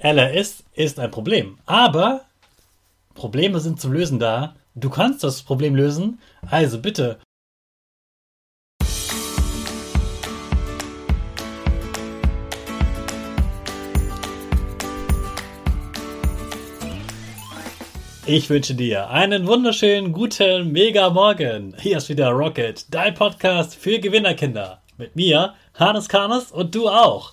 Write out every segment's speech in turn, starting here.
LRS ist ein Problem. Aber Probleme sind zum Lösen da. Du kannst das Problem lösen. Also bitte. Ich wünsche dir einen wunderschönen guten Mega Morgen. Hier ist wieder Rocket, dein Podcast für Gewinnerkinder. Mit mir, Hannes Karnes und du auch.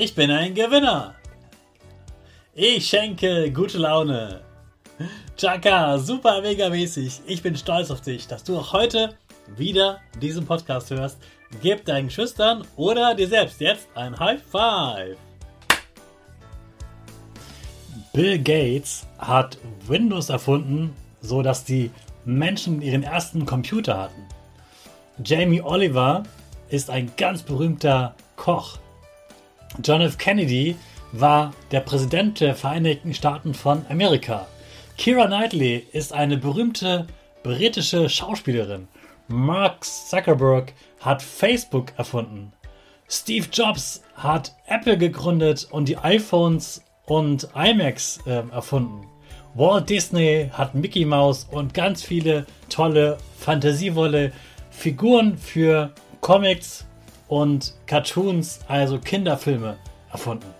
Ich bin ein Gewinner. Ich schenke gute Laune. Chaka, super mega mäßig. Ich bin stolz auf dich, dass du auch heute wieder diesen Podcast hörst. Gib deinen Schüchtern oder dir selbst jetzt ein High Five. Bill Gates hat Windows erfunden, so dass die Menschen ihren ersten Computer hatten. Jamie Oliver ist ein ganz berühmter Koch. John F. Kennedy war der Präsident der Vereinigten Staaten von Amerika. Kira Knightley ist eine berühmte britische Schauspielerin. Mark Zuckerberg hat Facebook erfunden. Steve Jobs hat Apple gegründet und die iPhones und iMacs äh, erfunden. Walt Disney hat Mickey Mouse und ganz viele tolle, fantasievolle Figuren für Comics und Cartoons, also Kinderfilme, erfunden.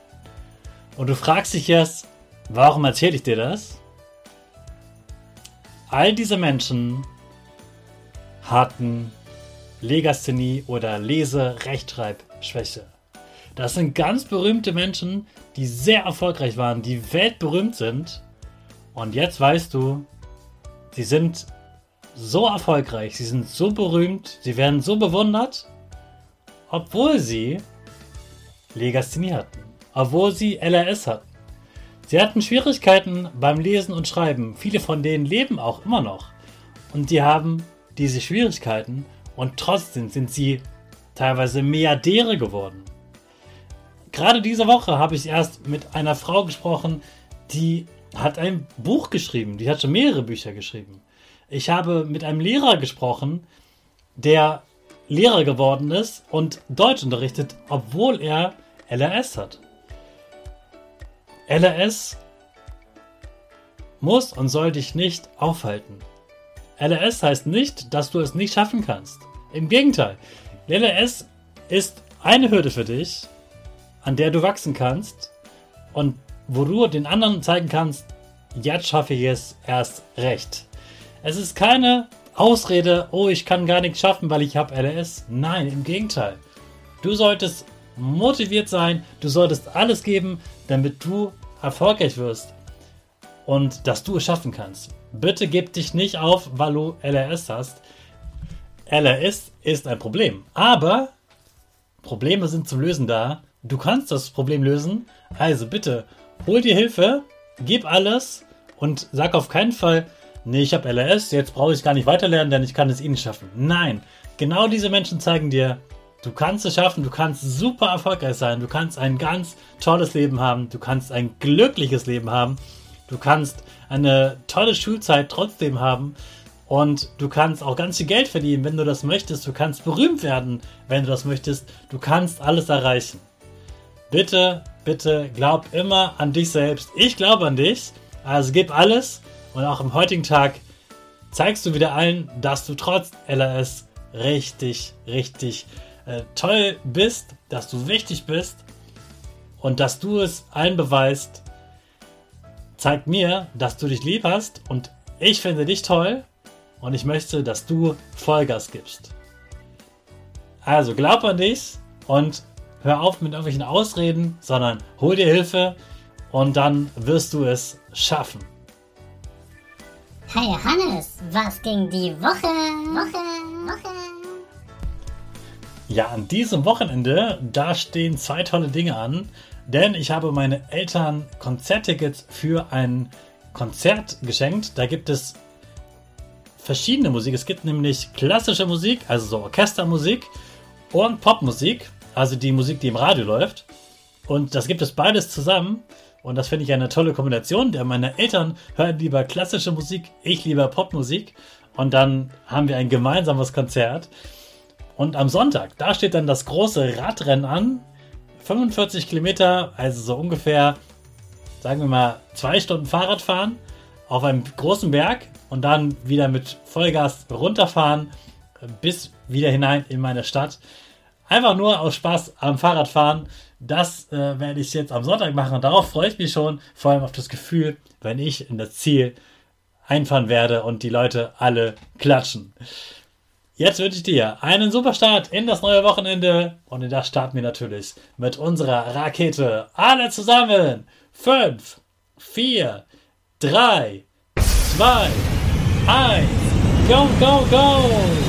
Und du fragst dich jetzt, warum erzähle ich dir das? All diese Menschen hatten Legasthenie oder Lese-Rechtschreibschwäche. Das sind ganz berühmte Menschen, die sehr erfolgreich waren, die weltberühmt sind. Und jetzt weißt du, sie sind so erfolgreich, sie sind so berühmt, sie werden so bewundert, obwohl sie Legasthenie hatten, obwohl sie LRS hatten. Sie hatten Schwierigkeiten beim Lesen und Schreiben. Viele von denen leben auch immer noch. Und die haben diese Schwierigkeiten und trotzdem sind sie teilweise Milliardäre geworden. Gerade diese Woche habe ich erst mit einer Frau gesprochen, die hat ein Buch geschrieben. Die hat schon mehrere Bücher geschrieben. Ich habe mit einem Lehrer gesprochen, der Lehrer geworden ist und Deutsch unterrichtet, obwohl er LRS hat. LRS muss und soll dich nicht aufhalten. LRS heißt nicht, dass du es nicht schaffen kannst. Im Gegenteil, LRS ist eine Hürde für dich, an der du wachsen kannst und wo du den anderen zeigen kannst, jetzt schaffe ich es erst recht. Es ist keine Ausrede, oh, ich kann gar nichts schaffen, weil ich habe LRS. Nein, im Gegenteil. Du solltest motiviert sein, du solltest alles geben, damit du erfolgreich wirst. und dass du es schaffen kannst. Bitte gib dich nicht auf, weil du LRS hast. LRS ist ein Problem, aber Probleme sind zum Lösen da. Du kannst das Problem lösen. Also bitte, hol dir Hilfe, gib alles und sag auf keinen Fall, nee, ich habe LRS, jetzt brauche ich gar nicht weiterlernen, denn ich kann es ihnen schaffen. Nein, genau diese Menschen zeigen dir, du kannst es schaffen, du kannst super erfolgreich sein, du kannst ein ganz tolles Leben haben, du kannst ein glückliches Leben haben, du kannst eine tolle Schulzeit trotzdem haben und du kannst auch ganz viel Geld verdienen, wenn du das möchtest. Du kannst berühmt werden, wenn du das möchtest. Du kannst alles erreichen. Bitte, bitte glaub immer an dich selbst. Ich glaube an dich. Also gib alles. Und auch am heutigen Tag zeigst du wieder allen, dass du trotz LRS richtig, richtig äh, toll bist, dass du wichtig bist und dass du es allen beweist. Zeig mir, dass du dich lieb hast und ich finde dich toll und ich möchte, dass du Vollgas gibst. Also glaub an dich und hör auf mit irgendwelchen Ausreden, sondern hol dir Hilfe und dann wirst du es schaffen. Hey Hannes, was ging die Woche? Woche, Woche. Ja, an diesem Wochenende, da stehen zwei tolle Dinge an, denn ich habe meine Eltern Konzerttickets für ein Konzert geschenkt. Da gibt es verschiedene Musik. Es gibt nämlich klassische Musik, also so Orchestermusik und Popmusik, also die Musik, die im Radio läuft. Und das gibt es beides zusammen. Und das finde ich eine tolle Kombination, denn meine Eltern hören lieber klassische Musik, ich lieber Popmusik. Und dann haben wir ein gemeinsames Konzert. Und am Sonntag, da steht dann das große Radrennen an. 45 Kilometer, also so ungefähr, sagen wir mal, zwei Stunden Fahrrad fahren auf einem großen Berg und dann wieder mit Vollgas runterfahren bis wieder hinein in meine Stadt. Einfach nur aus Spaß am Fahrradfahren. Das äh, werde ich jetzt am Sonntag machen und darauf freue ich mich schon. Vor allem auf das Gefühl, wenn ich in das Ziel einfahren werde und die Leute alle klatschen. Jetzt wünsche ich dir einen super Start in das neue Wochenende und in das starten wir natürlich mit unserer Rakete. Alle zusammen. 5, 4, 3, 2, 1, go, go, go!